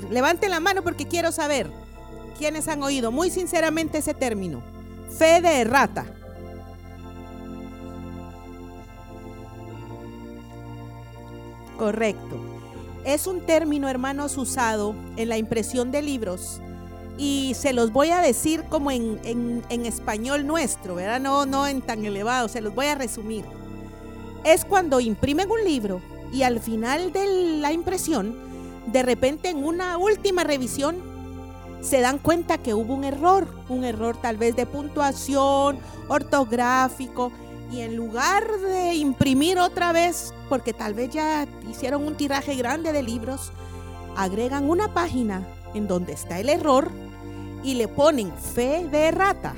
ver, levanten la mano porque quiero saber quiénes han oído muy sinceramente ese término. Fe de errata. Correcto. Es un término, hermanos, usado en la impresión de libros y se los voy a decir como en, español nuestro, ¿verdad? No, no en tan elevado, se los voy a resumir. Es cuando imprimen un libro y al final de la impresión, de repente en una última revisión, se dan cuenta que hubo un error, un error tal vez de puntuación, ortográfico, y en lugar de imprimir otra vez, porque tal vez ya hicieron un tiraje grande de libros, agregan una página en donde está el error y le ponen fe de rata.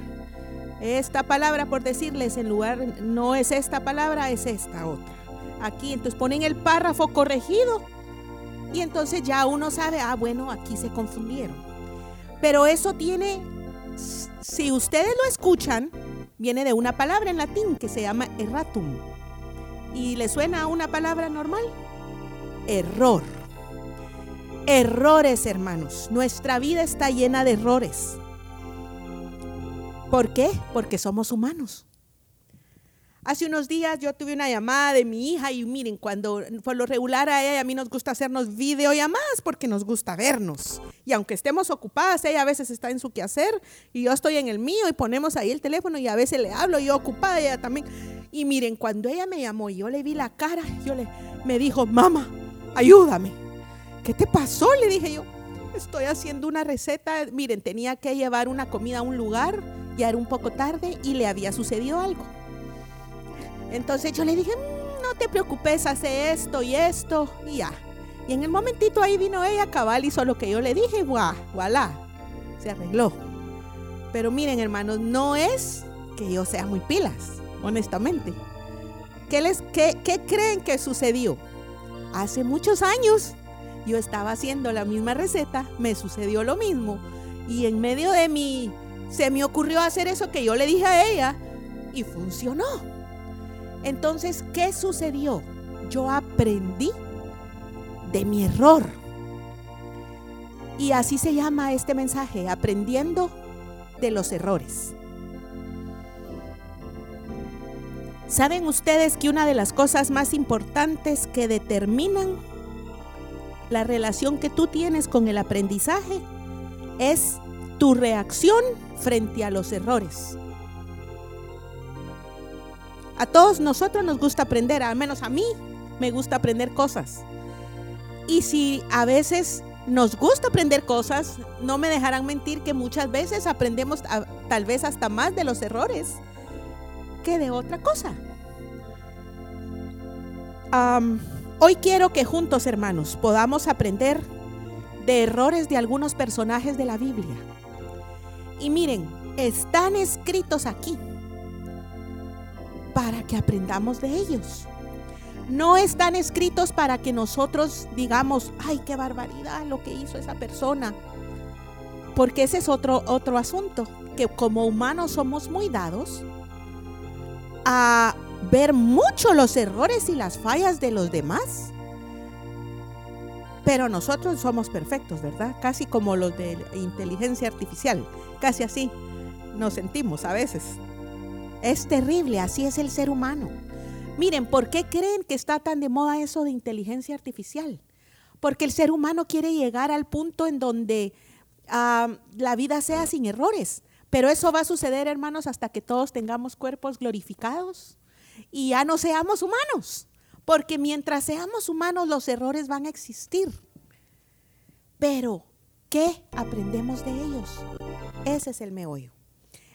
Esta palabra, por decirles, en lugar, no es esta palabra, es esta otra. Aquí, entonces ponen el párrafo corregido y entonces ya uno sabe, ah, bueno, aquí se confundieron. Pero eso tiene, si ustedes lo escuchan, viene de una palabra en latín que se llama erratum. ¿Y le suena a una palabra normal? Error. Errores, hermanos. Nuestra vida está llena de errores. ¿Por qué? Porque somos humanos. Hace unos días yo tuve una llamada de mi hija y miren, cuando por lo regular a ella y a mí nos gusta hacernos videollamadas porque nos gusta vernos. Y aunque estemos ocupadas, ella a veces está en su quehacer y yo estoy en el mío y ponemos ahí el teléfono y a veces le hablo, yo ocupada, ella también. Y miren, cuando ella me llamó y yo le vi la cara, yo le me dijo, "Mamá, ayúdame." ¿Qué te pasó? Le dije yo. Estoy haciendo una receta. Miren, tenía que llevar una comida a un lugar, ya era un poco tarde y le había sucedido algo. Entonces yo le dije, mm, no te preocupes, hace esto y esto y ya. Y en el momentito ahí vino ella, cabal, hizo lo que yo le dije, guau, voilà, se arregló. Pero miren, hermanos, no es que yo sea muy pilas, honestamente. ¿Qué, les, qué, qué creen que sucedió? Hace muchos años yo estaba haciendo la misma receta, me sucedió lo mismo. Y en medio de mí se me ocurrió hacer eso que yo le dije a ella y funcionó. Entonces, ¿qué sucedió? Yo aprendí de mi error. Y así se llama este mensaje, aprendiendo de los errores. ¿Saben ustedes que una de las cosas más importantes que determinan la relación que tú tienes con el aprendizaje es tu reacción frente a los errores? A todos nosotros nos gusta aprender, al menos a mí me gusta aprender cosas. Y si a veces nos gusta aprender cosas, no me dejarán mentir que muchas veces aprendemos tal vez hasta más de los errores que de otra cosa. hoy quiero que juntos, hermanos, podamos aprender de errores de algunos personajes de la Biblia. Y miren, están escritos aquí para que aprendamos de ellos. No están escritos para que nosotros digamos, ay, qué barbaridad lo que hizo esa persona. Porque ese es otro, otro asunto, que como humanos somos muy dados a ver mucho los errores y las fallas de los demás. Pero nosotros somos perfectos, ¿verdad? Casi como los de inteligencia artificial, casi así nos sentimos a veces. Es terrible, así es el ser humano. Miren, ¿por qué creen que está tan de moda eso de inteligencia artificial? Porque el ser humano quiere llegar al punto en donde ah, la vida sea sin errores. Pero eso va a suceder, hermanos, hasta que todos tengamos cuerpos glorificados y ya no seamos humanos. Porque mientras seamos humanos, los errores van a existir. Pero, ¿qué aprendemos de ellos? Ese es el meollo.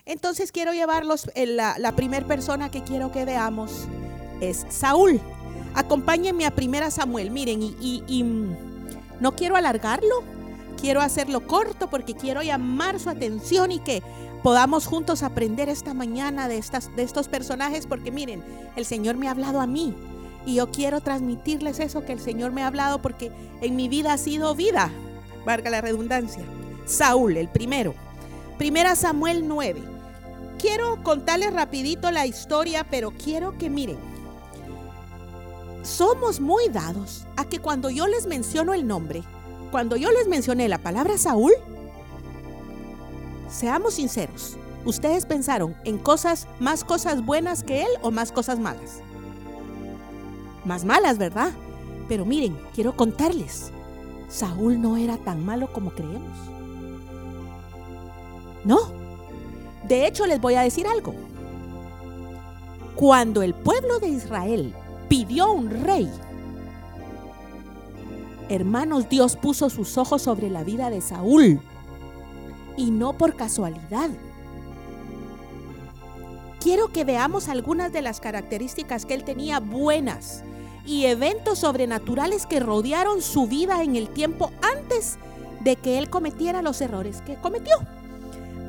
Entonces quiero llevarlos, eh, la, la primera persona que quiero que veamos es Saúl. Acompáñenme a primera Samuel, miren, y, mm, no quiero alargarlo, quiero hacerlo corto porque quiero llamar su atención y que podamos juntos aprender esta mañana de, estas, de estos personajes, porque miren, el Señor me ha hablado a mí y yo quiero transmitirles eso que el Señor me ha hablado porque en mi vida ha sido vida, valga la redundancia. Saúl, el primero. Primera Samuel 9 quiero contarles rapidito la historia, pero quiero que miren. Somos muy dados a que cuando yo les menciono el nombre, cuando yo les mencioné la palabra Saúl, seamos sinceros, ¿ustedes pensaron en cosas, más cosas buenas que él o más cosas malas? Más malas, ¿verdad? Pero miren, quiero contarles, Saúl no era tan malo como creemos. No. De hecho, les voy a decir algo. Cuando el pueblo de Israel pidió un rey, hermanos, Dios puso sus ojos sobre la vida de Saúl y no por casualidad. Quiero que veamos algunas de las características que él tenía buenas y eventos sobrenaturales que rodearon su vida en el tiempo antes de que él cometiera los errores que cometió.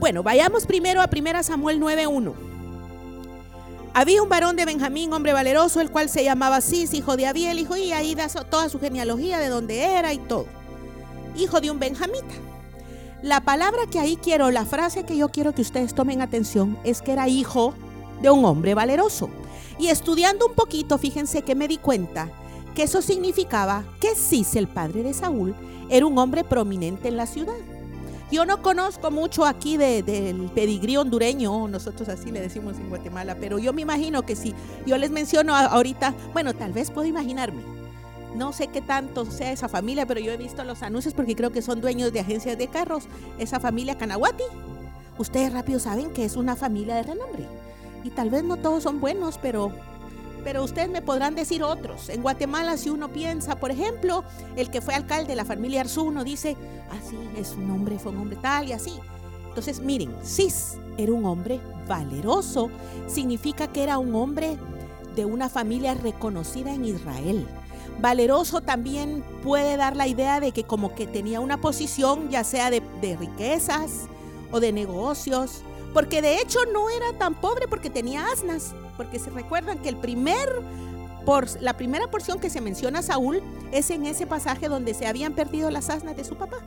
Bueno, vayamos primero a 1 Samuel 9.1. Había un varón de Benjamín, hombre valeroso, el cual se llamaba Cis, hijo de Abiel, hijo, y ahí da toda su genealogía de dónde era y todo. Hijo de un benjamita. La palabra que ahí quiero, la frase que yo quiero que ustedes tomen atención, es que era hijo de un hombre valeroso. Y estudiando un poquito, fíjense que me di cuenta que eso significaba que Cis, el padre de Saúl, era un hombre prominente en la ciudad. Yo no conozco mucho aquí del pedigrí hondureño, nosotros así le decimos en Guatemala, pero yo me imagino que si yo les menciono ahorita, bueno, tal vez puedo imaginarme. No sé qué tanto sea esa familia, pero yo he visto los anuncios porque creo que son dueños de agencias de carros. Esa familia Canahuati, ustedes rápido saben que es una familia de renombre. Y tal vez no todos son buenos, pero pero ustedes me podrán decir otros. En Guatemala, si uno piensa, por ejemplo, el que fue alcalde de la familia Arzú, uno dice, así ah, es un hombre, fue un hombre tal y así. Entonces, miren, Cis era un hombre valeroso, significa que era un hombre de una familia reconocida en Israel. Valeroso también puede dar la idea de que como que tenía una posición ya sea de, de riquezas o de negocios, porque de hecho no era tan pobre porque tenía asnas porque se recuerdan que el primer, por, la primera porción que se menciona a Saúl es en ese pasaje donde se habían perdido las asnas de su papá.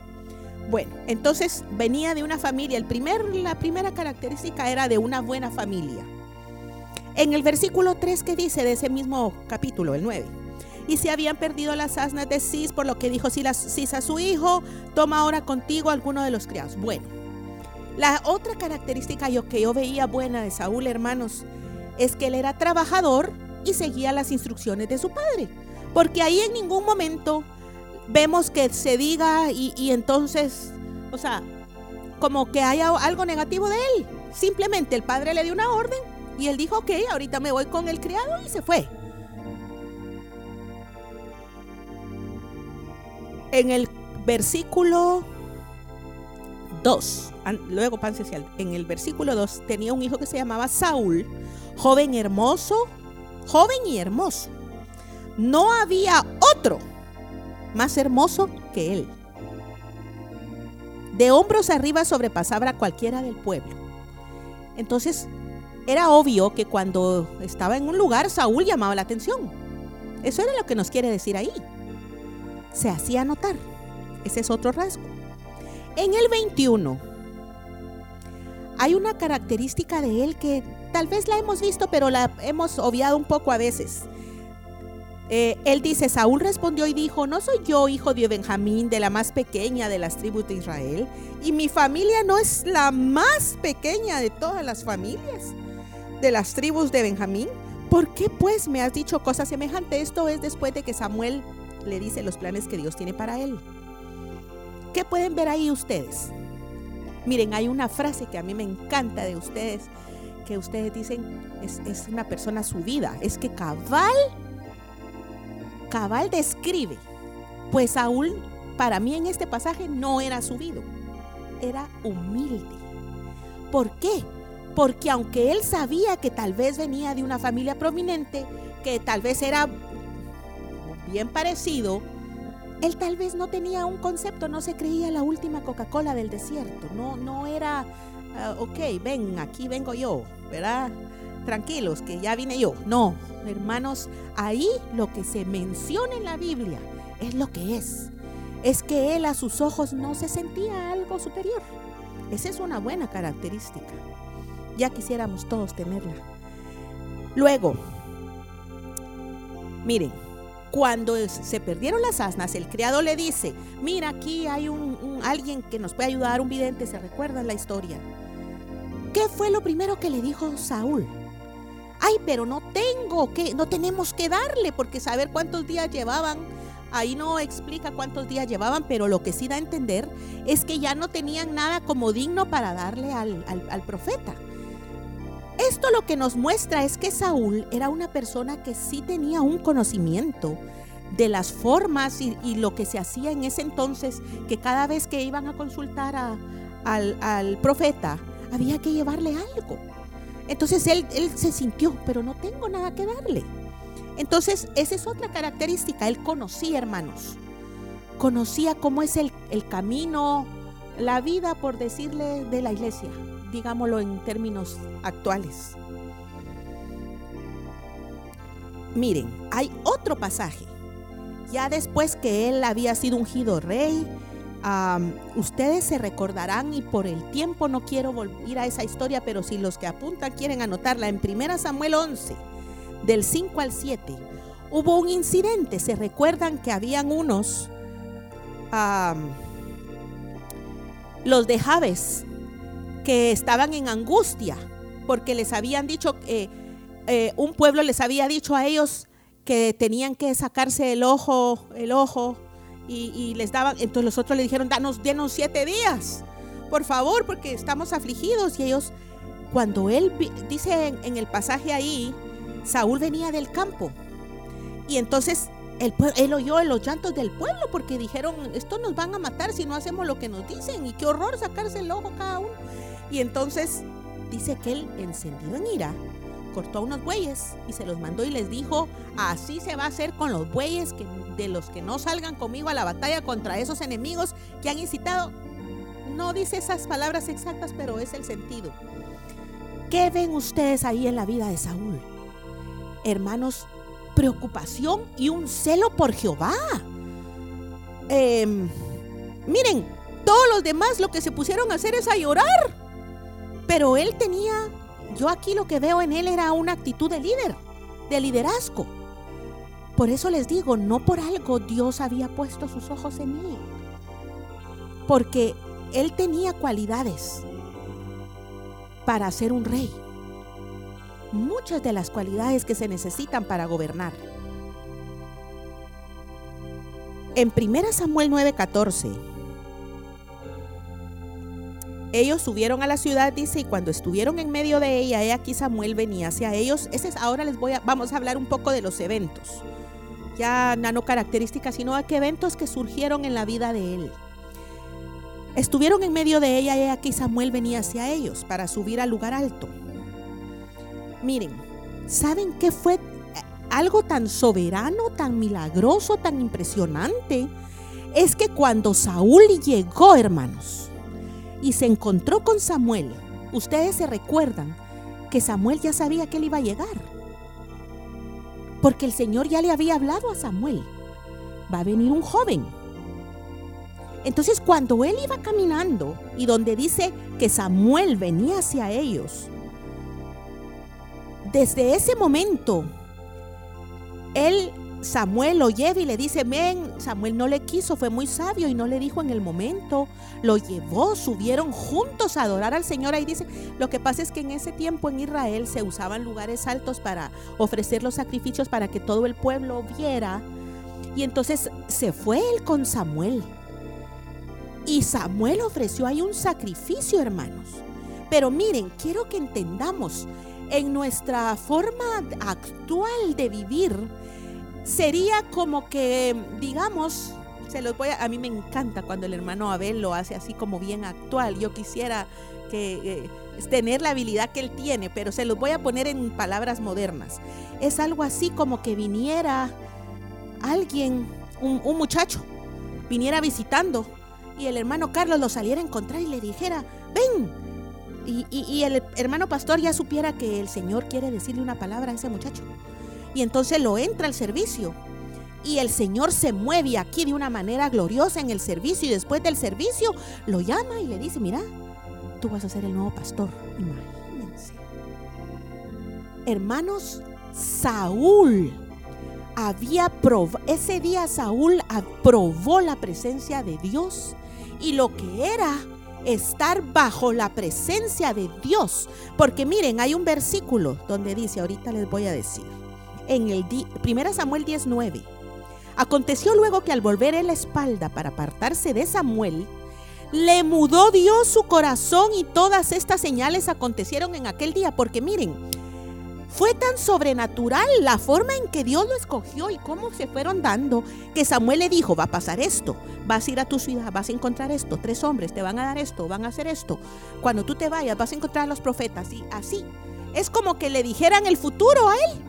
Bueno, entonces venía de una familia, el primer, la primera característica era de una buena familia. En el versículo 3 que dice de ese mismo capítulo, el 9, y se habían perdido las asnas de Cis, por lo que dijo Cis a su hijo, toma ahora contigo alguno de los criados. Bueno, la otra característica yo, que yo veía buena de Saúl, hermanos, es que él era trabajador y seguía las instrucciones de su padre. Porque ahí en ningún momento vemos que se diga y, entonces, o sea, como que haya algo negativo de él. Simplemente el padre le dio una orden y él dijo, ok, ahorita me voy con el criado y se fue. En el versículo 2, luego pan en el versículo 2 tenía un hijo que se llamaba Saúl, joven hermoso, joven y hermoso. No había otro más hermoso que él. De hombros arriba sobrepasaba a cualquiera del pueblo. Entonces, era obvio que cuando estaba en un lugar, Saúl llamaba la atención. Eso era lo que nos quiere decir ahí. Se hacía notar. Ese es otro rasgo. En el 21, hay una característica de él que tal vez la hemos visto, pero la hemos obviado un poco a veces. Eh, él dice, Saúl respondió y dijo, ¿no soy yo hijo de Benjamín, de la más pequeña de las tribus de Israel? Y mi familia no es la más pequeña de todas las familias de las tribus de Benjamín. ¿Por qué pues me has dicho cosas semejantes? Esto es después de que Samuel le dice los planes que Dios tiene para él. ¿Qué pueden ver ahí ustedes? Miren, hay una frase que a mí me encanta de ustedes que ustedes dicen es, una persona subida. Es que cabal, cabal describe. Pues Saúl, para mí en este pasaje, no era subido, era humilde. ¿Por qué? Porque aunque él sabía que tal vez venía de una familia prominente, que tal vez era bien parecido, él tal vez no tenía un concepto, no se creía la última Coca-Cola del desierto, no, no era, ah, ok, ven, aquí vengo yo, ¿verdad? Tranquilos, que ya vine yo. No, hermanos, ahí lo que se menciona en la Biblia es lo que es. Es que él a sus ojos no se sentía algo superior. Esa es una buena característica. Ya quisiéramos todos tenerla. Luego, miren, Cuando se perdieron las asnas, el criado le dice, mira, aquí hay un, alguien que nos puede ayudar, un vidente, ¿se recuerda la historia? ¿Qué fue lo primero que le dijo Saúl? Ay, pero no tengo que, no tenemos que darle, porque saber cuántos días llevaban, ahí no explica cuántos días llevaban, pero lo que sí da a entender es que ya no tenían nada como digno para darle al, al profeta. Esto lo que nos muestra es que Saúl era una persona que sí tenía un conocimiento de las formas y, lo que se hacía en ese entonces, que cada vez que iban a consultar al, profeta, había que llevarle algo. Entonces él, él se sintió, pero no tengo nada que darle. Entonces, esa es otra característica. Él conocía, hermanos. Conocía cómo es el, el camino, la vida, por decirle, de la iglesia digámoslo en términos actuales. Miren, hay otro pasaje. Ya después que él había sido ungido rey, ustedes se recordarán y por el tiempo no quiero volver a esa historia, pero si los que apuntan quieren anotarla en 1 Samuel 11, del 5 al 7, hubo un incidente. Se recuerdan que habían unos, los de Javes, que estaban en angustia porque les habían dicho, eh, eh, un pueblo les había dicho a ellos que tenían que sacarse el ojo, el ojo, y, les daban, entonces los otros le dijeron, danos, denos siete días, por favor, porque estamos afligidos. Y ellos, cuando él, dice en, el pasaje ahí, Saúl venía del campo. Y entonces él oyó los llantos del pueblo porque dijeron, esto nos van a matar si no hacemos lo que nos dicen. Y qué horror sacarse el ojo cada uno. Y entonces dice que él, encendido en ira, cortó a unos bueyes y se los mandó y les dijo, así se va a hacer con los bueyes que, de los que no salgan conmigo a la batalla contra esos enemigos que han incitado. No dice esas palabras exactas, pero es el sentido. ¿Qué ven ustedes ahí en la vida de Saúl? Hermanos, preocupación y un celo por Jehová. Em, miren, todos los demás lo que se pusieron a hacer es a llorar. Pero él tenía, yo aquí lo que veo en él era una actitud de líder, de liderazgo. Por eso les digo, no por algo Dios había puesto sus ojos en él. Porque él tenía cualidades para ser un rey. Muchas de las cualidades que se necesitan para gobernar. En 1 Samuel 9:14 ellos subieron a la ciudad, dice, y cuando estuvieron en medio de ella, he aquí Samuel venía hacia ellos. Ese es, ahora les voy a, vamos a hablar un poco de los eventos. Ya no características, sino a qué eventos que surgieron en la vida de él. Estuvieron en medio de ella, he aquí Samuel venía hacia ellos para subir al lugar alto. Miren, ¿saben qué fue algo tan soberano, tan milagroso, tan impresionante? Es que cuando Saúl llegó, hermanos, y se encontró con Samuel, ustedes se recuerdan que Samuel ya sabía que él iba a llegar. Porque el Señor ya le había hablado a Samuel. Va a venir un joven. Entonces cuando él iba caminando y donde dice que Samuel venía hacia ellos, desde ese momento, él Samuel lo lleva y le dice, ven, Samuel no le quiso, fue muy sabio y no le dijo en el momento, lo llevó, subieron juntos a adorar al Señor. Ahí dice, lo que pasa es que en ese tiempo en Israel se usaban lugares altos para ofrecer los sacrificios para que todo el pueblo viera. Y entonces se fue él con Samuel. Y Samuel ofreció ahí un sacrificio, hermanos. Pero miren, quiero que entendamos, en nuestra forma actual de vivir, sería como que, digamos, se los voy a, a mí me encanta cuando el hermano Abel lo hace así como bien actual. Yo quisiera que eh, tener la habilidad que él tiene, pero se los voy a poner en palabras modernas. Es algo así como que viniera alguien, un, muchacho, viniera visitando y el hermano Carlos lo saliera a encontrar y le dijera, ven. Y, y el hermano pastor ya supiera que el Señor quiere decirle una palabra a ese muchacho y entonces lo entra al servicio. Y el Señor se mueve aquí de una manera gloriosa en el servicio y después del servicio lo llama y le dice, mira, tú vas a ser el nuevo pastor. Imagínense. Hermanos, Saúl había probado, ese día Saúl aprobó la presencia de Dios y lo que era estar bajo la presencia de Dios. Porque miren, hay un versículo donde dice, ahorita les voy a decir, en el 1 Samuel 19. Aconteció luego que al volver en la espalda para apartarse de Samuel, le mudó Dios su corazón y todas estas señales acontecieron en aquel día. Porque miren, fue tan sobrenatural la forma en que Dios lo escogió y cómo se fueron dando que Samuel le dijo, va a pasar esto, vas a ir a tu ciudad, vas a encontrar esto, tres hombres te van a dar esto, van a hacer esto. Cuando tú te vayas vas a encontrar a los profetas y así. Es como que le dijeran el futuro a él.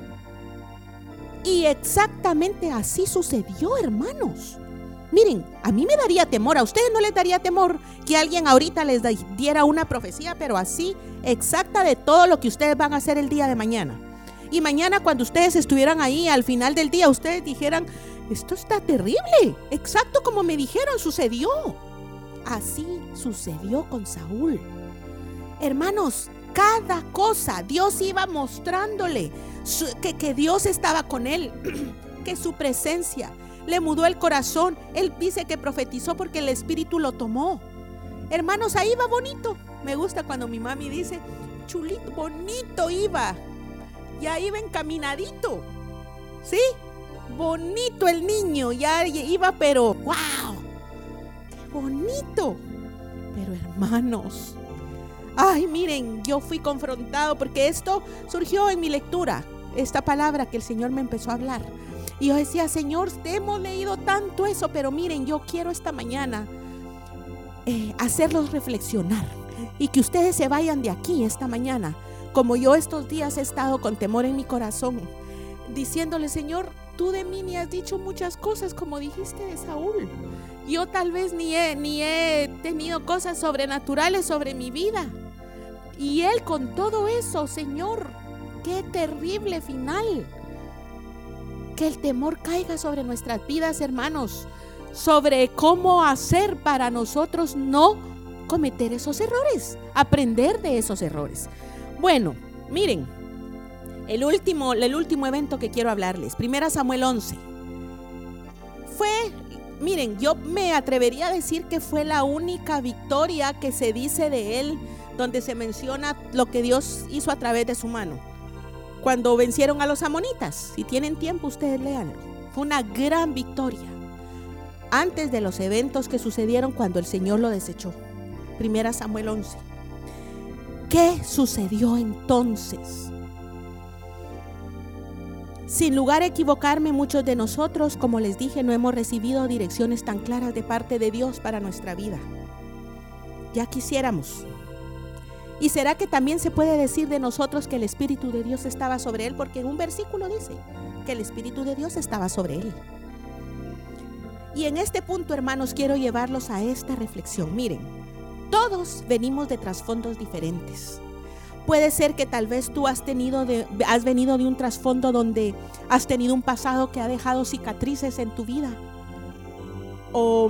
Y exactamente así sucedió, hermanos. Miren, a mí me daría temor, a ustedes no les daría temor que alguien ahorita les diera una profecía, pero así exacta de todo lo que ustedes van a hacer el día de mañana. Y mañana cuando ustedes estuvieran ahí al final del día, ustedes dijeran, esto está terrible, exacto como me dijeron, sucedió. Así sucedió con Saúl. Hermanos, cada cosa Dios iba mostrándole que, Dios estaba con él, que su presencia, le mudó el corazón. Él dice que profetizó porque el Espíritu lo tomó. Hermanos, ahí va bonito. Me gusta cuando mi mami dice, chulito, bonito iba. Ya iba encaminadito. ¿Sí? Bonito el niño, ya iba, pero wow, qué bonito. Pero hermanos, ay, miren, yo fui confrontado porque esto surgió en mi lectura, esta palabra que el Señor me empezó a hablar. Y yo decía, Señor, hemos leído tanto eso, pero miren, yo quiero esta mañana eh, hacerlos reflexionar y que ustedes se vayan de aquí esta mañana, como yo estos días he estado con temor en mi corazón, diciéndole, Señor, tú de mí ni has dicho muchas cosas como dijiste de Saúl. Yo tal vez ni he, ni he tenido cosas sobrenaturales sobre mi vida. Y él con todo eso, Señor, qué terrible final que el temor caiga sobre nuestras vidas, hermanos, sobre cómo hacer para nosotros no cometer esos errores, aprender de esos errores. Bueno, miren, el último, el último evento que quiero hablarles, primera Samuel 11, fue, miren, yo me atrevería a decir que fue la única victoria que se dice de él, donde se menciona lo que Dios hizo a través de su mano cuando vencieron a los amonitas. Si tienen tiempo, ustedes leanlo. Fue una gran victoria. Antes de los eventos que sucedieron cuando el Señor lo desechó. Primera Samuel 11. ¿Qué sucedió entonces? Sin lugar a equivocarme, muchos de nosotros, como les dije, no hemos recibido direcciones tan claras de parte de Dios para nuestra vida. Ya quisiéramos, ¿Y será que también se puede decir de nosotros que el Espíritu de Dios estaba sobre él? Porque en un versículo dice que el Espíritu de Dios estaba sobre él. Y en este punto, hermanos, quiero llevarlos a esta reflexión. Miren, todos venimos de trasfondos diferentes. Puede ser que tal vez tú has tenido has venido de un trasfondo donde has tenido un pasado que ha dejado cicatrices en tu vida o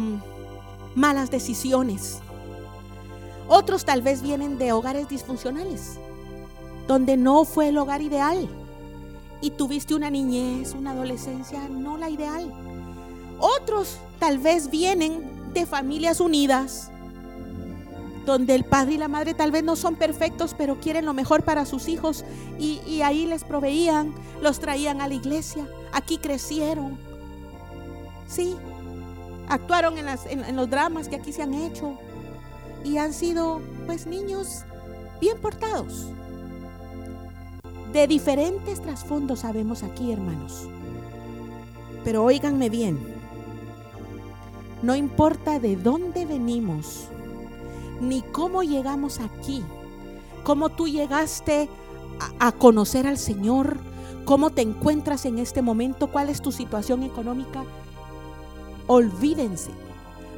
malas decisiones otros tal vez vienen de hogares disfuncionales, donde no fue el hogar ideal y tuviste una niñez, una adolescencia no la ideal. Otros tal vez vienen de familias unidas, donde el padre y la madre tal vez no son perfectos, pero quieren lo mejor para sus hijos y, ahí les proveían, los traían a la iglesia, aquí crecieron. Sí, actuaron en, los dramas que aquí se han hecho, y han sido pues niños bien portados. De diferentes trasfondos sabemos aquí, hermanos. Pero óiganme bien, no importa de dónde venimos, ni cómo llegamos aquí, cómo tú llegaste a, a, conocer al Señor, cómo te encuentras en este momento, cuál es tu situación económica, olvídense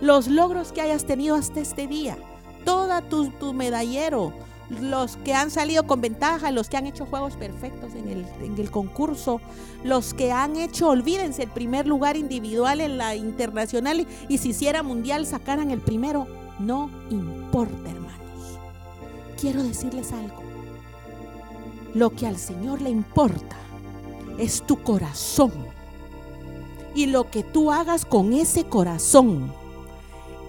los logros que hayas tenido hasta este día toda tu, medallero, los que han salido con ventaja, los que han hecho juegos perfectos en el, en el, concurso, los que han hecho, olvídense, el primer lugar individual en la internacional y si hiciera mundial sacaran el primero, no importa, hermanos. Quiero decirles algo. Lo que al Señor le importa es tu corazón. y lo que tú hagas con ese corazón.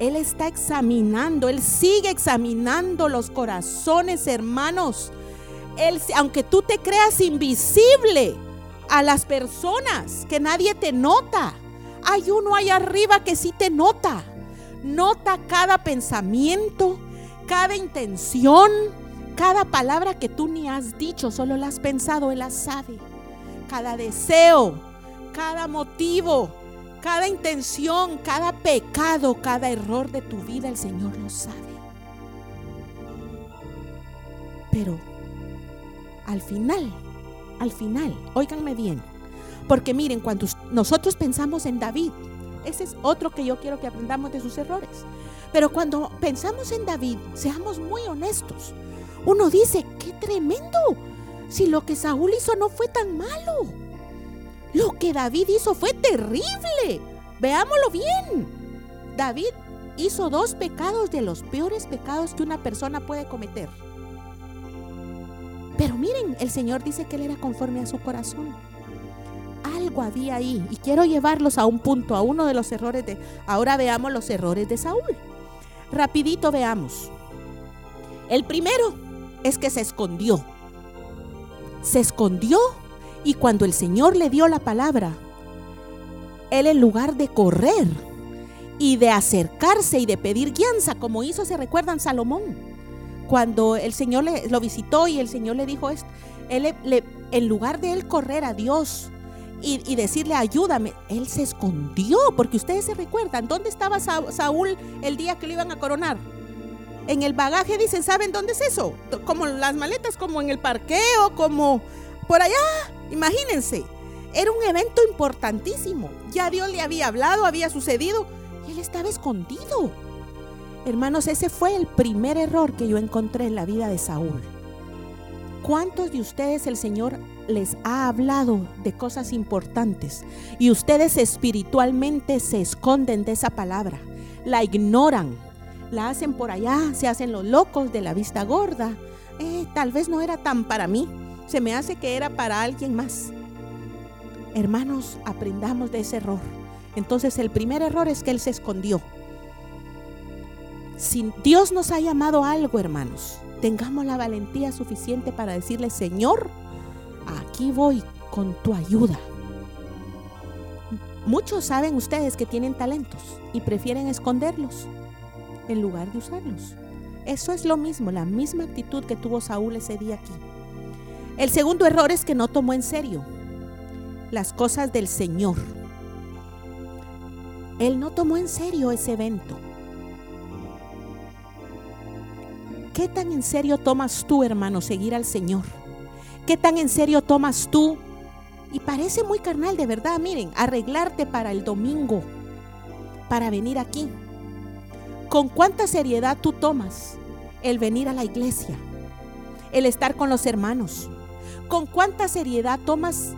Él está examinando, Él sigue examinando los corazones, hermanos. Él, aunque tú te creas invisible a las personas, que nadie te nota, hay uno allá arriba que sí te nota. Nota cada pensamiento, cada intención, cada palabra que tú ni has dicho, solo la has pensado, Él la sabe. Cada deseo, cada motivo, cada intención, cada pecado, cada error de tu vida, el Señor lo sabe. Pero al final, al final, óiganme bien, porque miren, cuando nosotros pensamos en David, ese es otro que yo quiero que aprendamos de sus errores. Pero cuando pensamos en David, seamos muy honestos. Uno dice, qué tremendo. Si lo que Saúl hizo no fue tan malo. Lo que David hizo fue terrible. Veámoslo bien. David hizo dos pecados de los peores pecados que una persona puede cometer. Pero miren, el Señor dice que él era conforme a su corazón. Algo había ahí y quiero llevarlos a un punto, a uno de los errores de... Ahora veamos los errores de Saúl. Rapidito veamos. El primero es que se escondió. Se escondió y cuando el Señor le dio la palabra, él en lugar de correr y de acercarse y de pedir guianza, como hizo, se recuerdan, Salomón, cuando el Señor le, lo visitó y el Señor le dijo esto, él en lugar de él correr a Dios y, decirle ayúdame, él se escondió, porque ustedes se recuerdan, ¿dónde estaba Saúl el día que lo iban a coronar? En el bagaje dicen, ¿saben dónde es eso? Como las maletas, como en el parqueo, como por allá, imagínense. Era un evento importantísimo. Ya Dios le había hablado, había sucedido y él estaba escondido. Hermanos, ese fue el primer error que yo encontré en la vida de Saúl. ¿Cuántos de ustedes el Señor les ha hablado de cosas importantes y ustedes espiritualmente se esconden de esa palabra? La ignoran, la hacen por allá, se hacen los locos de la vista gorda. Eh, tal vez no era tan para mí, se me hace que era para alguien más. Hermanos, aprendamos de ese error. Entonces el primer error es que Él se escondió. Si Dios nos ha llamado a algo, hermanos, tengamos la valentía suficiente para decirle, Señor, aquí voy con tu ayuda. Muchos saben ustedes que tienen talentos y prefieren esconderlos en lugar de usarlos. Eso es lo mismo, la misma actitud que tuvo Saúl ese día aquí. El segundo error es que no tomó en serio las cosas del Señor. Él no tomó en serio ese evento. ¿Qué tan en serio tomas tú, hermano, seguir al Señor? ¿Qué tan en serio tomas tú? Y parece muy carnal, de verdad, miren, arreglarte para el domingo, para venir aquí. ¿Con cuánta seriedad tú tomas el venir a la iglesia? El estar con los hermanos. ¿Con cuánta seriedad tomas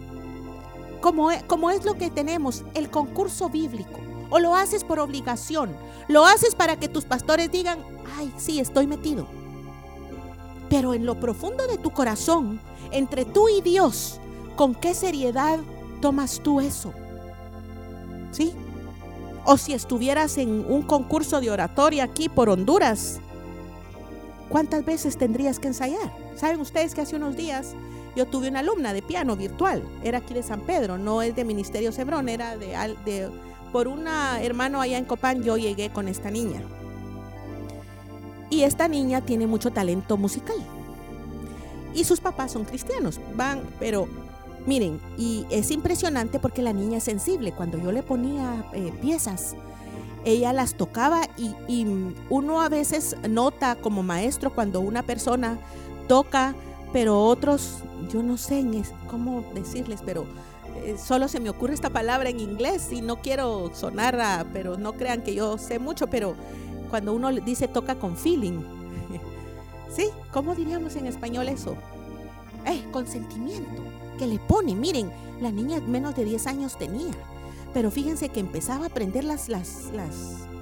como, e, como es lo que tenemos, el concurso bíblico. O lo haces por obligación. Lo haces para que tus pastores digan, ay, sí, estoy metido. Pero en lo profundo de tu corazón, entre tú y Dios, ¿con qué seriedad tomas tú eso? ¿Sí? O si estuvieras en un concurso de oratoria aquí por Honduras, ¿cuántas veces tendrías que ensayar? ¿Saben ustedes que hace unos días yo tuve una alumna de piano virtual, era aquí de San Pedro, no es de Ministerio Cebrón, era de, de por un hermano allá en Copán, yo llegué con esta niña. Y esta niña tiene mucho talento musical. Y sus papás son cristianos, van, pero miren, y es impresionante porque la niña es sensible. Cuando yo le ponía eh, piezas, ella las tocaba y, y uno a veces nota como maestro cuando una persona toca pero otros, yo no sé cómo decirles, pero eh, solo se me ocurre esta palabra en inglés y no quiero sonar a, pero no crean que yo sé mucho, pero cuando uno dice toca con feeling, ¿sí? ¿Cómo diríamos en español eso? Eh, con sentimiento, que le pone, miren, la niña menos de 10 años tenía, pero fíjense que empezaba a aprender las, las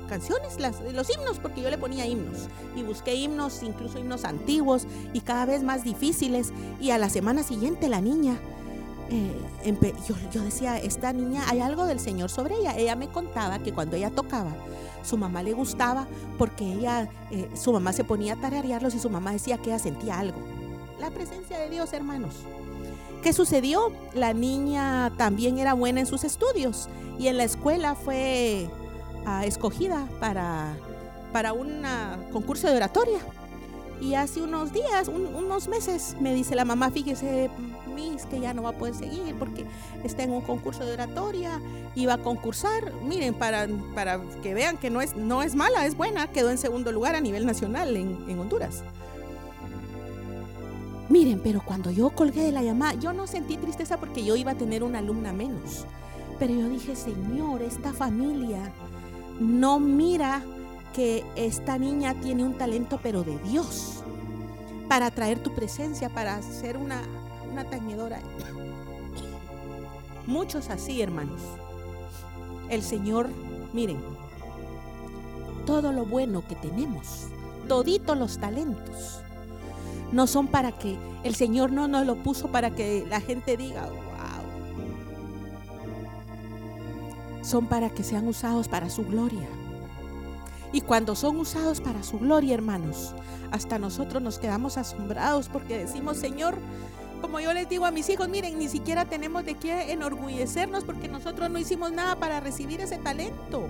canciones, las, los himnos, porque yo le ponía himnos y busqué himnos, incluso himnos antiguos y cada vez más difíciles. Y a la semana siguiente la niña eh, yo, decía, esta niña, hay algo del Señor sobre ella. Ella me contaba que cuando ella tocaba, su mamá le gustaba porque ella, eh, su mamá se ponía a tararearlos y su mamá decía que ella sentía algo. La presencia de Dios, hermanos. ¿Qué sucedió? La niña también era buena en sus estudios y en la escuela fue ah, escogida para, para un concurso de oratoria. Y hace unos días, unos meses, me dice la mamá, fíjese, Miss, que ya no va a poder seguir porque está en un concurso de oratoria y va a concursar. Miren, para, para que vean que no es, no es mala, es buena, quedó en segundo lugar a nivel nacional en, en Honduras. Miren, pero cuando yo colgué de la llamada, yo no sentí tristeza porque yo iba a tener una alumna menos. Pero yo dije, Señor, esta familia no mira que esta niña tiene un talento, pero de Dios, para traer tu presencia, para ser una, una tañedora. Muchos así, hermanos. El Señor, miren, todo lo bueno que tenemos, toditos los talentos, no son para que el Señor no nos lo puso para que la gente diga, Son para que sean usados para su gloria. Y cuando son usados para su gloria, hermanos, hasta nosotros nos quedamos asombrados porque decimos, Señor, como yo les digo a mis hijos, miren, ni siquiera tenemos de qué enorgullecernos porque nosotros no hicimos nada para recibir ese talento.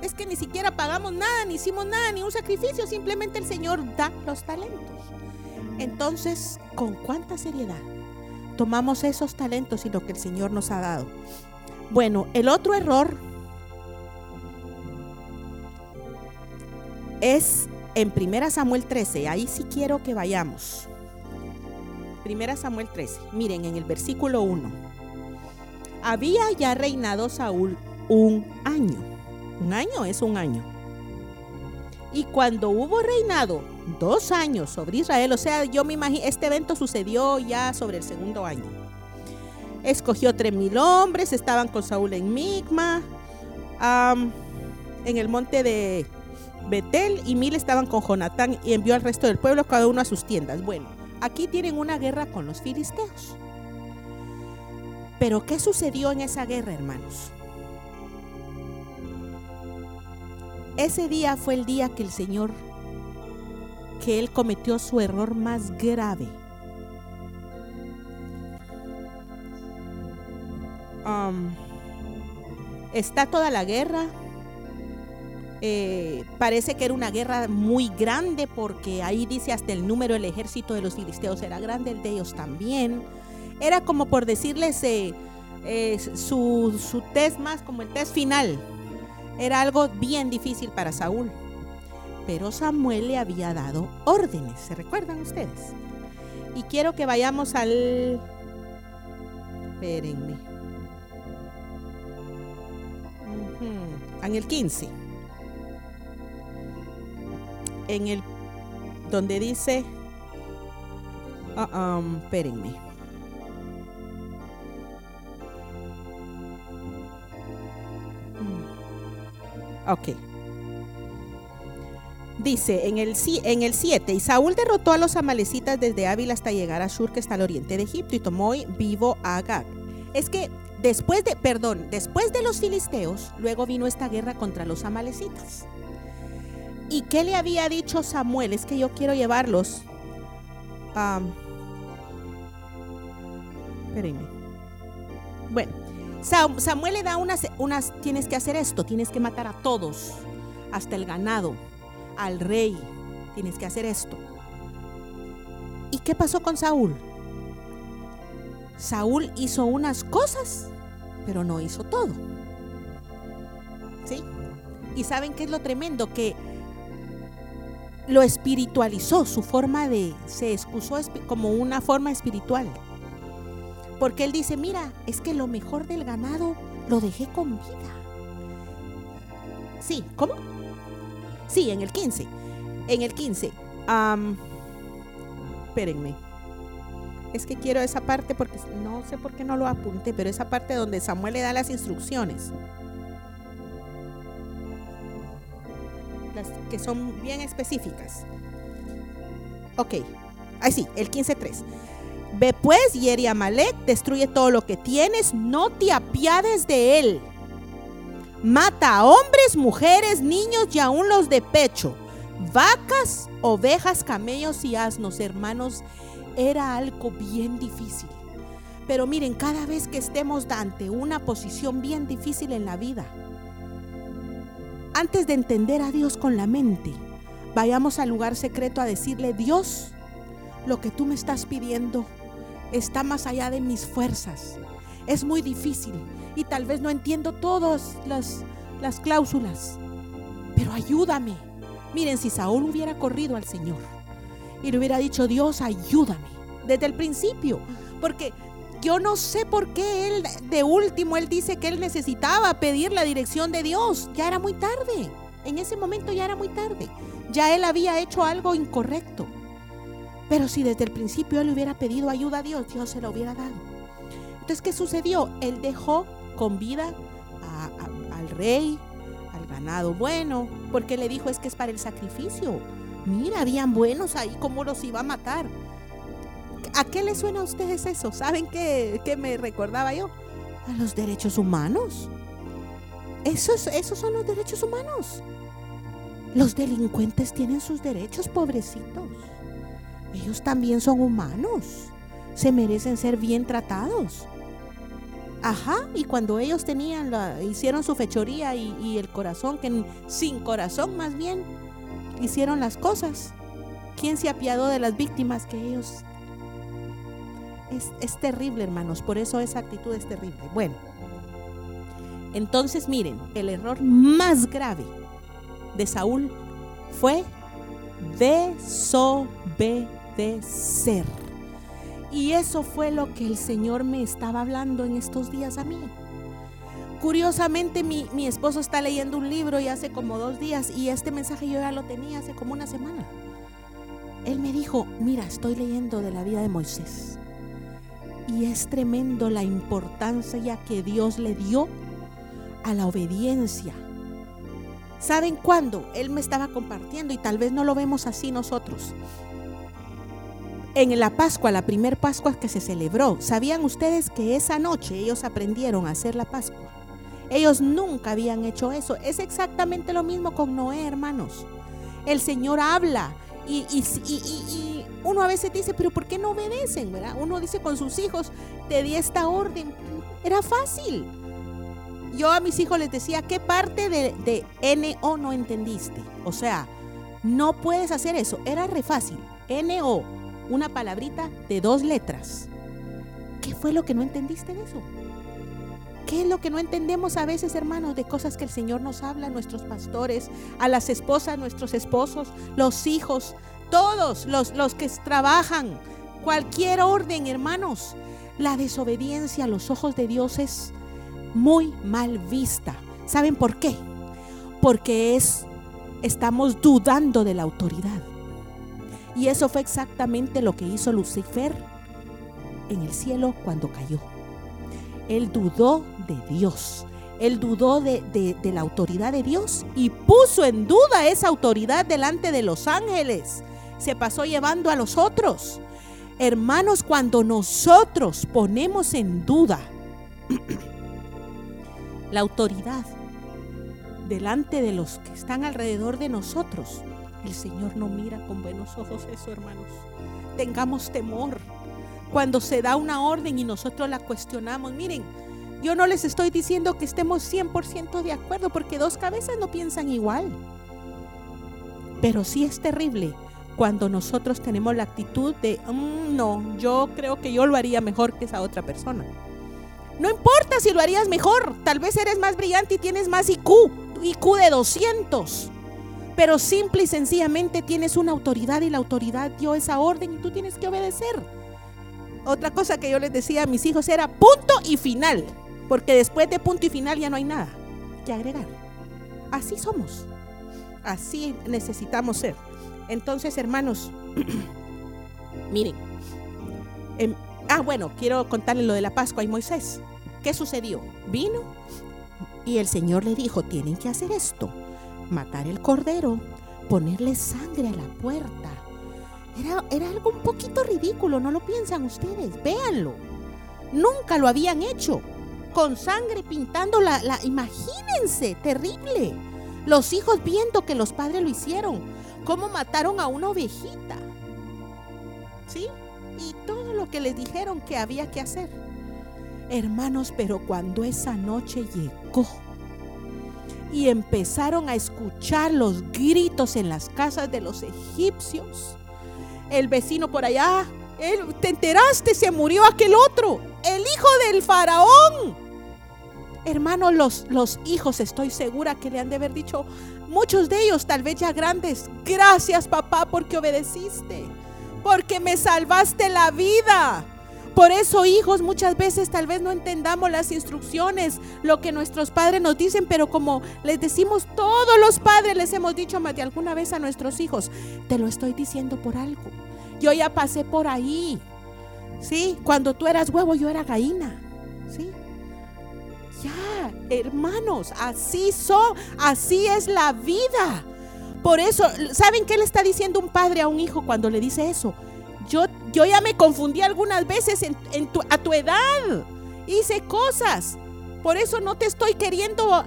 Es que ni siquiera pagamos nada, ni hicimos nada, ni un sacrificio, simplemente el Señor da los talentos. Entonces, ¿con cuánta seriedad tomamos esos talentos y lo que el Señor nos ha dado? Bueno, el otro error es en 1 Samuel 13. Ahí sí quiero que vayamos. 1 Samuel 13. Miren en el versículo 1. Había ya reinado Saúl un año. Un año es un año. Y cuando hubo reinado dos años sobre Israel, o sea, yo me imagino, este evento sucedió ya sobre el segundo año. Escogió tres mil hombres, estaban con Saúl en Migma, en el monte de Betel y mil estaban con Jonatán y envió al resto del pueblo cada uno a sus tiendas. Bueno, aquí tienen una guerra con los filisteos. Pero ¿qué sucedió en esa guerra, hermanos? Ese día fue el día que el Señor, que Él cometió su error más grave. Está toda la guerra, eh, parece que era una guerra muy grande porque ahí dice hasta el número del ejército de los filisteos era grande, el de ellos también. Era como por decirles eh, eh, su, su test más como el test final. Era algo bien difícil para Saúl. Pero Samuel le había dado órdenes, ¿se recuerdan ustedes? Y quiero que vayamos al... Espérenme. En el 15 en el donde dice, uh, espérenme. Mm. Ok. Dice en el, en el 7, y Saúl derrotó a los amalecitas desde Ávila hasta llegar a Shur, que está al oriente de Egipto, y tomó vivo a Agag. Es que después de, perdón, después de los filisteos, luego vino esta guerra contra los amalecitas. ¿Y qué le había dicho Samuel? Es que yo quiero llevarlos. espérenme. Bueno, Samuel le da unas, unas, tienes que hacer esto, tienes que matar a todos, hasta el ganado, al rey, tienes que hacer esto. ¿Y qué pasó con Saúl? Saúl hizo unas cosas, pero no hizo todo. ¿Sí? ¿Y saben qué es lo tremendo? Que lo espiritualizó, su forma de, se excusó como una forma espiritual. Porque él dice, mira, es que lo mejor del ganado lo dejé con vida. Sí, ¿cómo? Sí, en el 15. En el 15. espérenme. Es que quiero esa parte porque no sé por qué no lo apunté, pero esa parte donde Samuel le da las instrucciones. que son bien específicas. Ok, ahí sí, el 15.3. Ve pues, hiere a destruye todo lo que tienes, no te apiades de él. Mata a hombres, mujeres, niños y aún los de pecho, vacas, ovejas, camellos y asnos, hermanos. Era algo bien difícil. Pero miren, cada vez que estemos ante una posición bien difícil en la vida, antes de entender a Dios con la mente, vayamos al lugar secreto a decirle, Dios, lo que tú me estás pidiendo está más allá de mis fuerzas. Es muy difícil y tal vez no entiendo todas las, las cláusulas, pero ayúdame. Miren, si Saúl hubiera corrido al Señor y le hubiera dicho, Dios, ayúdame, desde el principio, porque yo no sé por qué él, de último, él dice que él necesitaba pedir la dirección de Dios. Ya era muy tarde. En ese momento ya era muy tarde. Ya él había hecho algo incorrecto. Pero si desde el principio él hubiera pedido ayuda a Dios, Dios se lo hubiera dado. Entonces, ¿qué sucedió? Él dejó con vida al rey, al ganado bueno, porque le dijo es que es para el sacrificio. Mira, habían buenos ahí, ¿cómo los iba a matar? ¿A qué le suena a ustedes eso? ¿Saben qué, qué me recordaba yo? A los derechos humanos. Esos, esos son los derechos humanos. Los delincuentes tienen sus derechos, pobrecitos. Ellos también son humanos. Se merecen ser bien tratados. Ajá, y cuando ellos tenían la, hicieron su fechoría y, el corazón, que sin corazón más bien, hicieron las cosas. ¿Quién se apiadó de las víctimas que ellos? Es, es terrible, hermanos, por eso esa actitud es terrible. Bueno, entonces miren, el error más grave de Saúl fue desobedecer. Y eso fue lo que el Señor me estaba hablando en estos días a mí. Curiosamente, mi, mi, esposo está leyendo un libro y hace como dos días y este mensaje yo ya lo tenía hace como una semana. Él me dijo, mira, estoy leyendo de la vida de Moisés. Y es tremendo la importancia que Dios le dio a la obediencia. ¿Saben cuándo? Él me estaba compartiendo y tal vez no lo vemos así nosotros. En la Pascua, la primer Pascua que se celebró, ¿sabían ustedes que esa noche ellos aprendieron a hacer la Pascua? Ellos nunca habían hecho eso. Es exactamente lo mismo con Noé, hermanos. El Señor habla y, uno a veces dice, pero ¿por qué no obedecen? Uno dice con sus hijos, te di esta orden. Era fácil yo a mis hijos les decía, ¿qué parte de, de NO no entendiste? O sea, no puedes hacer eso. Era re fácil. NO, una palabrita de dos letras. ¿Qué fue lo que no entendiste de eso? ¿Qué es lo que no entendemos a veces, hermanos, de cosas que el Señor nos habla, nuestros pastores, a las esposas, nuestros esposos, los hijos, todos los, los que trabajan, cualquier orden, hermanos? La desobediencia a los ojos de Dios es muy mal vista. ¿Saben por qué? Porque es estamos dudando de la autoridad. Y eso fue exactamente lo que hizo Lucifer en el cielo cuando cayó. Él dudó de Dios. Él dudó de, de, la autoridad de Dios y puso en duda esa autoridad delante de los ángeles. Se pasó llevando a los otros. Hermanos, cuando nosotros ponemos en duda la autoridad delante de los que están alrededor de nosotros, el Señor no mira con buenos ojos eso, hermanos. Tengamos temor cuando se da una orden y nosotros la cuestionamos. Miren, yo no les estoy diciendo que estemos 100% de acuerdo porque dos cabezas no piensan igual. Pero sí es terrible cuando nosotros tenemos la actitud de, mm, no, yo creo que yo lo haría mejor que esa otra persona. No importa si lo harías mejor, tal vez eres más brillante y tienes más IQ, IQ de 200. Pero simple y sencillamente tienes una autoridad y la autoridad dio esa orden y tú tienes que obedecer. Otra cosa que yo les decía a mis hijos era punto y final, porque después de punto y final ya no hay nada que agregar. Así somos, así necesitamos ser. Entonces, hermanos, miren, em, Ah, bueno, quiero contarle lo de la Pascua y Moisés. ¿Qué sucedió? Vino y el Señor le dijo, tienen que hacer esto, matar el cordero, ponerle sangre a la puerta Era, era algo un poquito ridículo, ¿no lo piensan ustedes? Véanlo. Nunca lo habían hecho. Con sangre pintando la, la... Imagínense, terrible. Los hijos viendo que los padres lo hicieron. Cómo mataron a una ovejita. ¿Sí? Y todo lo que les dijeron que había que hacer. Hermanos, pero cuando esa noche llegó y empezaron a escuchar los gritos en las casas de los egipcios, el vecino por allá, él, te enteraste, se murió aquel otro, el hijo del faraón. Hermanos, los, los hijos, estoy segura que le han de haber dicho, muchos de ellos, tal vez ya grandes, gracias papá porque obedeciste, porque me salvaste la vida. Por eso, hijos, muchas veces tal vez no entendamos las instrucciones, lo que nuestros padres nos dicen, pero como les decimos, todos los padres les hemos dicho más de alguna vez a nuestros hijos, te lo estoy diciendo por algo. Yo ya pasé por ahí. ¿Sí? Cuando tú eras huevo, yo era gallina. ¿Sí? Ya, hermanos, así son, así es la vida. Por eso, ¿saben qué le está diciendo un padre a un hijo cuando le dice eso? Yo, yo ya me confundí algunas veces en, a tu edad. Hice cosas. Por eso no te estoy queriendo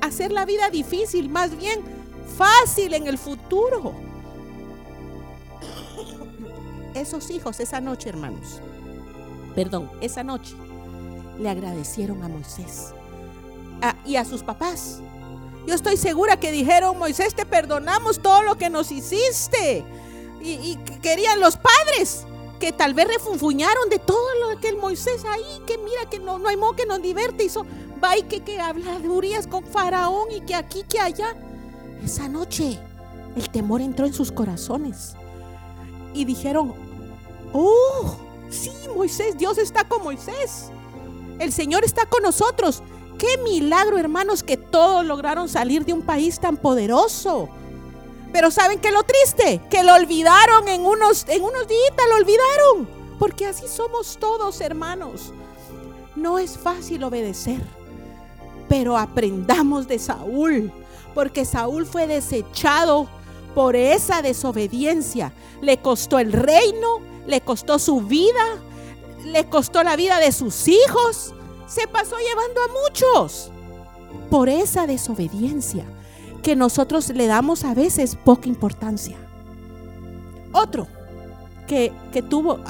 hacer la vida difícil, más bien fácil en el futuro. Esos hijos esa noche, hermanos, perdón, esa noche le agradecieron a Moisés y a sus papás. Yo estoy segura que dijeron, Moisés, te perdonamos todo lo que nos hiciste y, querían los padres que tal vez refunfuñaron de todo lo que el Moisés ahí, que mira que no, no hay modo que nos divierte, hizo, va y que, que habladurías con Faraón y que aquí, que allá. Esa noche el temor entró en sus corazones y dijeron, oh, sí, Moisés, Dios está con Moisés, el Señor está con nosotros. Qué milagro, hermanos, que todos lograron salir de un país tan poderoso pero ¿saben qué lo triste? Que lo olvidaron en unos, en unos días, lo olvidaron. Porque así somos todos, hermanos. No es fácil obedecer. Pero aprendamos de Saúl. Porque Saúl fue desechado por esa desobediencia. Le costó el reino, le costó su vida, le costó la vida de sus hijos. Se pasó llevando a muchos por esa desobediencia que nosotros le damos a veces poca importancia. Otro que, tuvo,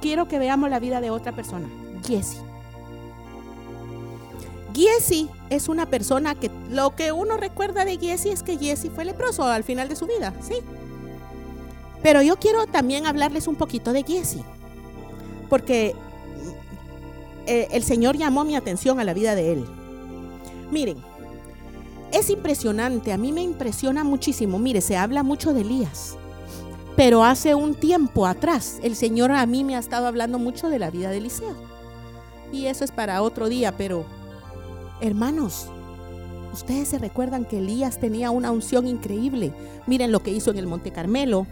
quiero que veamos la vida de otra persona, Giesi. Giesi es una persona que lo que uno recuerda de Giesi es que Giesi fue leproso al final de su vida, ¿sí? Pero yo quiero también hablarles un poquito de Giesi, porque eh, el Señor llamó mi atención a la vida de él. Miren, es impresionante, a mí me impresiona muchísimo. Mire, se habla mucho de Elías, pero hace un tiempo atrás el Señor a mí me ha estado hablando mucho de la vida de Eliseo. Y eso es para otro día, pero hermanos, ustedes se recuerdan que Elías tenía una unción increíble. Miren lo que hizo en el Monte Carmelo.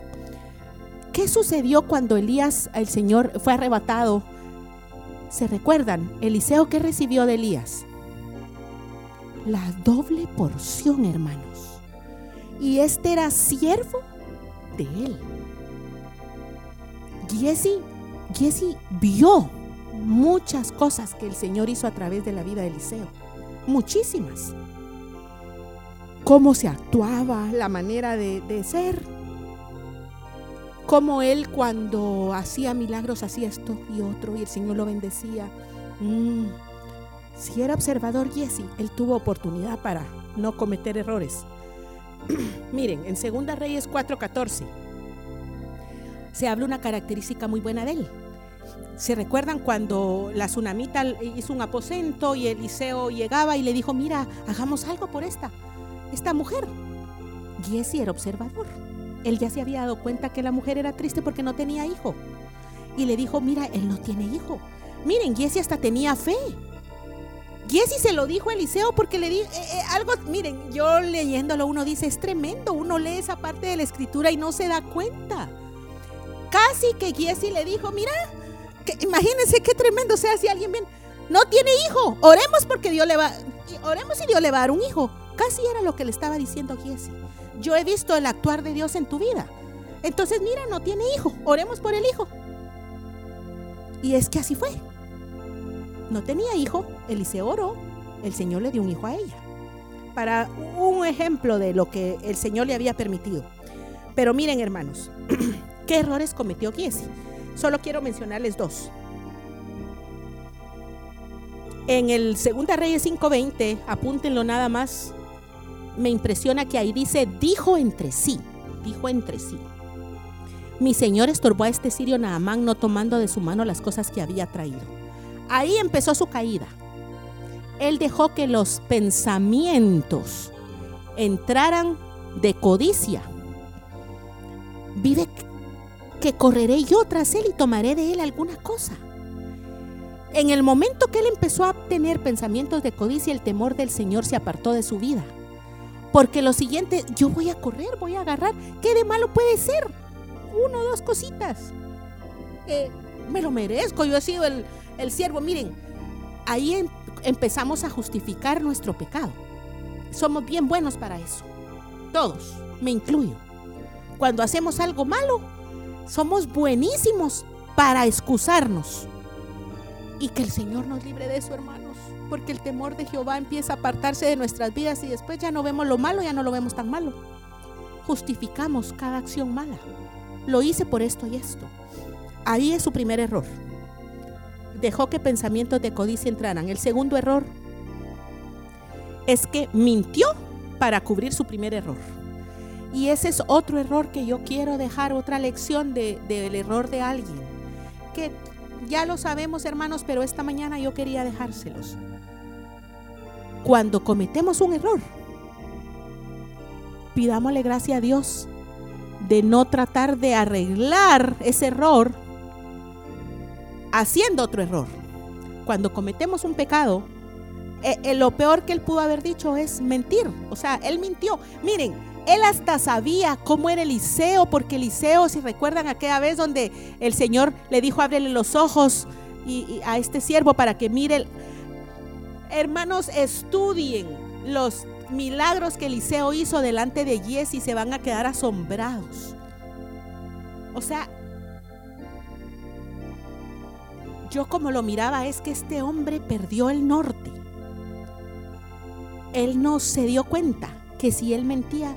¿Qué sucedió cuando Elías, el Señor, fue arrebatado? ¿Se recuerdan? Eliseo, ¿qué recibió de Elías? La doble porción, hermanos. Y este era siervo de él. Giesi, Giesi vio muchas cosas que el Señor hizo a través de la vida de Eliseo. Muchísimas. Cómo se actuaba, la manera de, ser. Cómo él cuando hacía milagros hacía esto y otro y el Señor lo bendecía. Mm. Si era observador Jesse, él tuvo oportunidad para no cometer errores. Miren, en Segunda Reyes 4:14 se habla una característica muy buena de él. ¿Se recuerdan cuando la tsunamita hizo un aposento y Eliseo llegaba y le dijo, mira, hagamos algo por esta, esta mujer? Jesse era observador. Él ya se había dado cuenta que la mujer era triste porque no tenía hijo. Y le dijo, mira, él no tiene hijo. Miren, Jesse hasta tenía fe. Jesse se lo dijo a Eliseo porque le di eh, eh, algo, miren, yo leyéndolo uno dice, es tremendo, uno lee esa parte de la escritura y no se da cuenta. Casi que Jesse le dijo, mira, que, imagínense qué tremendo, sea, si alguien bien, no tiene hijo, oremos porque Dios le va, oremos y Dios le va a dar un hijo. Casi era lo que le estaba diciendo Jesse. Yo he visto el actuar de Dios en tu vida. Entonces, mira, no tiene hijo. Oremos por el hijo. Y es que así fue. No tenía hijo, Eliseo oró, el Señor le dio un hijo a ella. Para un ejemplo de lo que el Señor le había permitido. Pero miren, hermanos, ¿qué errores cometió Giesi? Solo quiero mencionarles dos. En el Segunda Reyes 5:20, apúntenlo nada más, me impresiona que ahí dice, dijo entre sí, dijo entre sí. Mi señor estorbó a este sirio Naamán no tomando de su mano las cosas que había traído. Ahí empezó su caída. Él dejó que los pensamientos entraran de codicia. Vive que correré yo tras él y tomaré de él alguna cosa. En el momento que él empezó a tener pensamientos de codicia, el temor del Señor se apartó de su vida. Porque lo siguiente, yo voy a correr, voy a agarrar. ¿Qué de malo puede ser? Uno o dos cositas. Eh, me lo merezco, yo he sido el, el siervo. Miren, ahí em, empezamos a justificar nuestro pecado. Somos bien buenos para eso. Todos, me incluyo. Cuando hacemos algo malo, somos buenísimos para excusarnos. Y que el Señor nos libre de eso, hermanos. Porque el temor de Jehová empieza a apartarse de nuestras vidas y después ya no vemos lo malo, ya no lo vemos tan malo. Justificamos cada acción mala. Lo hice por esto y esto. Ahí es su primer error. Dejó que pensamientos de codicia entraran. El segundo error es que mintió para cubrir su primer error. Y ese es otro error que yo quiero dejar, otra lección del error de alguien. Que ya lo sabemos, hermanos, pero esta mañana yo quería dejárselos. Cuando cometemos un error, pidámosle gracias a Dios de no tratar de arreglar ese error haciendo otro error. Cuando cometemos un pecado, eh, eh, lo peor que él pudo haber dicho es mentir. O sea, él mintió. Miren, él hasta sabía cómo era Eliseo, porque Eliseo, si recuerdan aquella vez donde el Señor le dijo, ábrele los ojos y, a este siervo para que mire. Hermanos, estudien los milagros que Eliseo hizo delante de Gies y se van a quedar asombrados. O sea, yo como lo miraba es que este hombre perdió el norte. Él no se dio cuenta que si él mentía,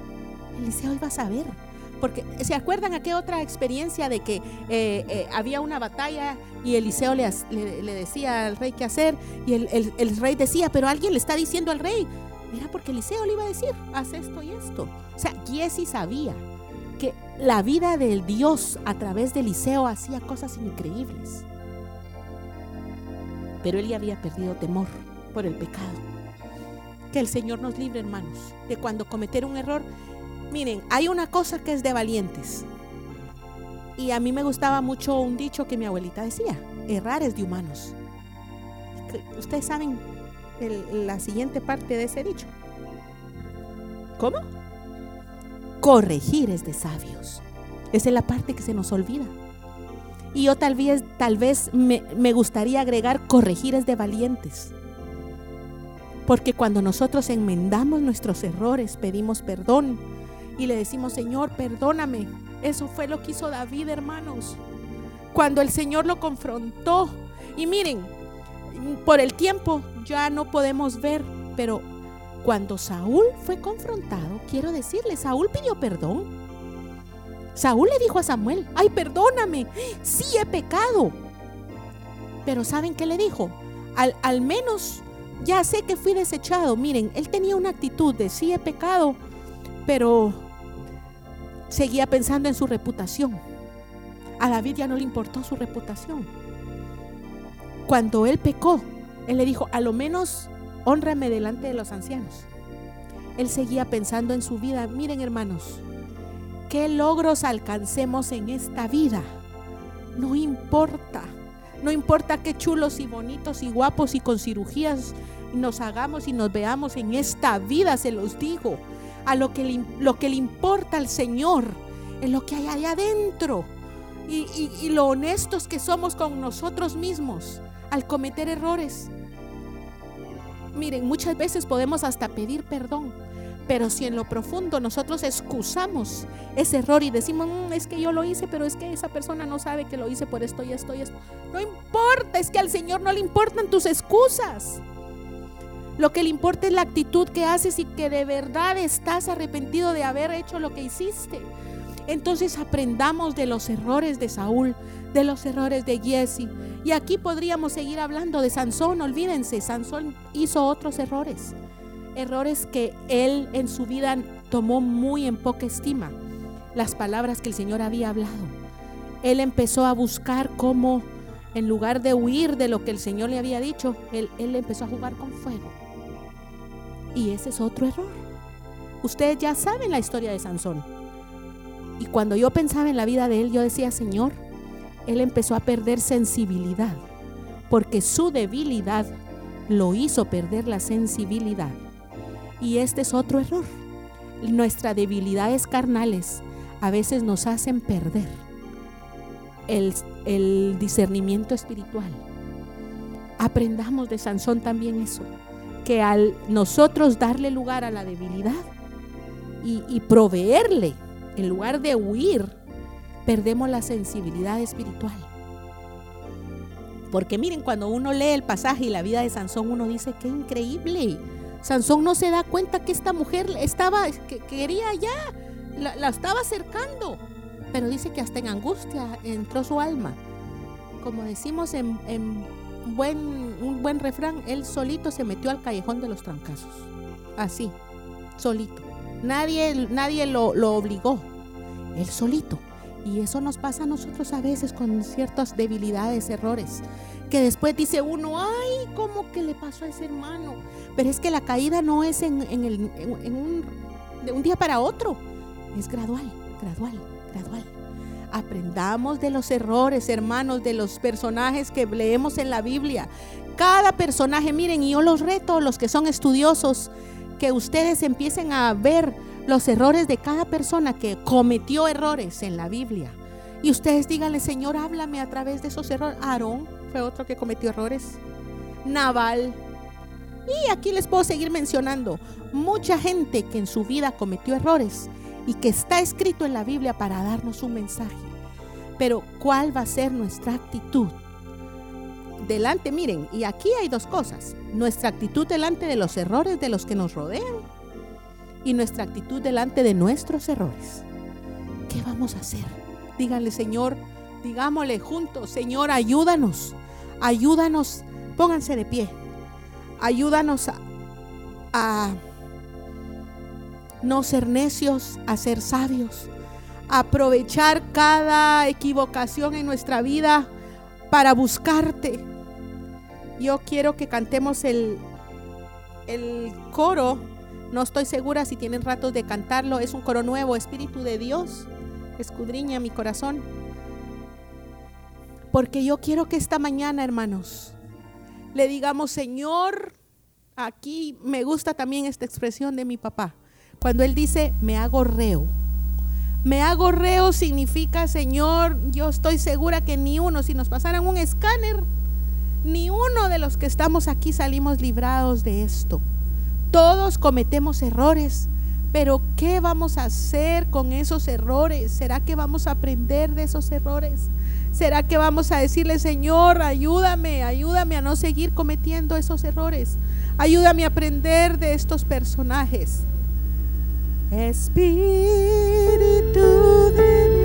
Eliseo iba a saber. Porque se acuerdan aquella otra experiencia de que eh, eh, había una batalla y Eliseo le, le, decía al rey qué hacer y el, el, rey decía, pero alguien le está diciendo al rey, era porque Eliseo le iba a decir, haz esto y esto. O sea, Giesi sabía que la vida del Dios a través de Eliseo hacía cosas increíbles. Pero él ya había perdido temor por el pecado. Que el Señor nos libre, hermanos, de cuando cometer un error Miren, hay una cosa que es de valientes. Y a mí me gustaba mucho un dicho que mi abuelita decía, errar es de humanos. Ustedes saben la siguiente parte de ese dicho. ¿Cómo? Corregir es de sabios. Esa es la parte que se nos olvida. Y yo tal vez, tal vez me, me gustaría agregar corregir es de valientes. Porque cuando nosotros enmendamos nuestros errores, pedimos perdón, y le decimos, Señor, perdóname. Eso fue lo que hizo David, hermanos. Cuando el Señor lo confrontó. Y miren, por el tiempo ya no podemos ver, pero cuando Saúl fue confrontado, quiero decirle, Saúl pidió perdón. Saúl le dijo a Samuel, ay, perdóname, sí he pecado. Pero ¿saben qué le dijo? Al, menos ya sé que fui desechado. Miren, él tenía una actitud de sí he pecado, pero seguía pensando en su reputación. A David ya no le importó su reputación. Cuando él pecó, él le dijo, a lo menos honrame delante de los ancianos. Él seguía pensando en su vida. Miren hermanos, qué logros alcancemos en esta vida. No importa. No importa qué chulos y bonitos y guapos y con cirugías nos hagamos y nos veamos en esta vida, se los digo a lo que le, lo que le importa al Señor, en lo que hay allá adentro. Y, y lo honestos que somos con nosotros mismos al cometer errores. Miren, muchas veces podemos hasta pedir perdón, Pero si en lo profundo nosotros excusamos ese error y decimos, mm, es que yo lo hice, pero es que esa persona no sabe que lo hice por esto y esto y esto. No importa, es que al Señor no le importan tus excusas. Lo que le importa es la actitud que haces y que de verdad estás arrepentido de haber hecho lo que hiciste. Entonces aprendamos de los errores de Saúl, de los errores de Jesse. Y aquí podríamos seguir hablando de Sansón, olvídense, Sansón hizo otros errores. Errores que él en su vida tomó muy en poca estima. Las palabras que el Señor había hablado. Él empezó a buscar cómo, en lugar de huir de lo que el Señor le había dicho, él, él empezó a jugar con fuego. Y ese es otro error. Ustedes ya saben la historia de Sansón. Y cuando yo pensaba en la vida de él, yo decía, Señor, él empezó a perder sensibilidad, porque su debilidad lo hizo perder la sensibilidad. Y este es otro error. Nuestras debilidades carnales a veces nos hacen perder el, discernimiento espiritual. Aprendamos de Sansón también eso que al nosotros darle lugar a la debilidad y, proveerle, en lugar de huir, perdemos la sensibilidad espiritual. Porque miren, cuando uno lee el pasaje y la vida de Sansón, uno dice, qué increíble. Sansón no se da cuenta que esta mujer estaba, que quería ya, la, estaba acercando. Pero dice que hasta en angustia entró su alma. Como decimos en buen, un buen refrán, él solito se metió al callejón de los trancazos. Así, solito. Nadie, nadie lo, lo obligó, él solito. Y eso nos pasa a nosotros a veces con ciertas debilidades, errores, que después dice uno, ay, ¿cómo que le pasó a ese hermano? Pero es que la caída no es en, el, en un, de un día para otro, es gradual, gradual, gradual. Aprendamos de los errores, hermanos, de los personajes que leemos en la Biblia. Cada personaje, miren, y yo los reto, los que son estudiosos, que ustedes empiecen a ver los errores de cada persona que cometió errores en la Biblia. Y ustedes díganle, Señor, háblame a través de esos errores. Aarón fue otro que cometió errores. Naval. Y aquí les puedo seguir mencionando mucha gente que en su vida cometió errores y que está escrito en la Biblia para darnos un mensaje. Pero ¿cuál va a ser nuestra actitud? Delante, miren, y aquí hay dos cosas. Nuestra actitud delante de los errores de los que nos rodean y nuestra actitud delante de nuestros errores. ¿Qué vamos a hacer? Díganle, Señor, digámosle juntos, Señor, ayúdanos, ayúdanos, pónganse de pie, ayúdanos a, a no ser necios, a ser sabios, aprovechar cada equivocación en nuestra vida para buscarte. Yo quiero que cantemos el, el coro. No estoy segura si tienen ratos de cantarlo. Es un coro nuevo, Espíritu de Dios. Escudriña mi corazón. Porque yo quiero que esta mañana, hermanos, le digamos, Señor, aquí me gusta también esta expresión de mi papá. Cuando Él dice, me hago reo. Me hago reo significa, Señor, yo estoy segura que ni uno, si nos pasaran un escáner, ni uno de los que estamos aquí salimos librados de esto. Todos cometemos errores, pero ¿qué vamos a hacer con esos errores? ¿Será que vamos a aprender de esos errores? ¿Será que vamos a decirle, Señor, ayúdame, ayúdame a no seguir cometiendo esos errores? Ayúdame a aprender de estos personajes. Espíritu de